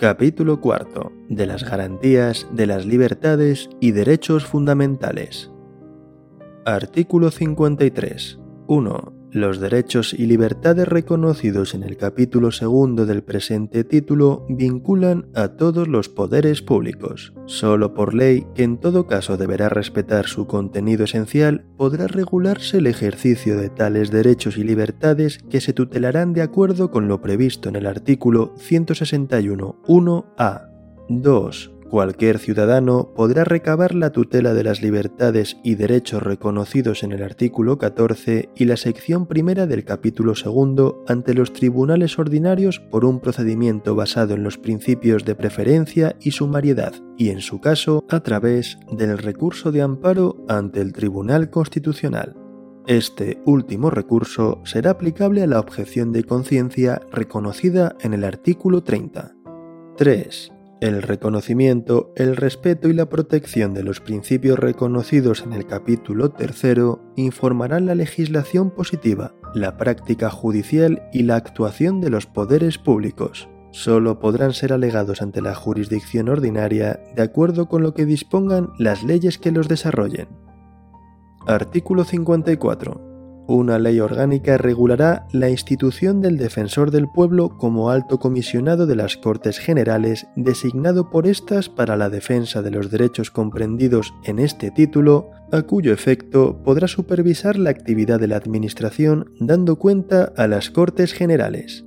Capítulo cuarto de las garantías de las libertades y derechos fundamentales. Artículo 53. 1. Los derechos y libertades reconocidos en el capítulo segundo del presente título vinculan a todos los poderes públicos. Solo por ley, que en todo caso deberá respetar su contenido esencial, podrá regularse el ejercicio de tales derechos y libertades que se tutelarán de acuerdo con lo previsto en el artículo 161.1a. 2 Cualquier ciudadano podrá recabar la tutela de las libertades y derechos reconocidos en el artículo 14 y la sección primera del capítulo segundo ante los tribunales ordinarios por un procedimiento basado en los principios de preferencia y sumariedad, y en su caso a través del recurso de amparo ante el Tribunal Constitucional. Este último recurso será aplicable a la objeción de conciencia reconocida en el artículo 30. 3. El reconocimiento, el respeto y la protección de los principios reconocidos en el capítulo tercero informarán la legislación positiva, la práctica judicial y la actuación de los poderes públicos. Solo podrán ser alegados ante la jurisdicción ordinaria de acuerdo con lo que dispongan las leyes que los desarrollen. Artículo 54 una ley orgánica regulará la institución del defensor del pueblo como alto comisionado de las Cortes Generales designado por éstas para la defensa de los derechos comprendidos en este título, a cuyo efecto podrá supervisar la actividad de la Administración dando cuenta a las Cortes Generales.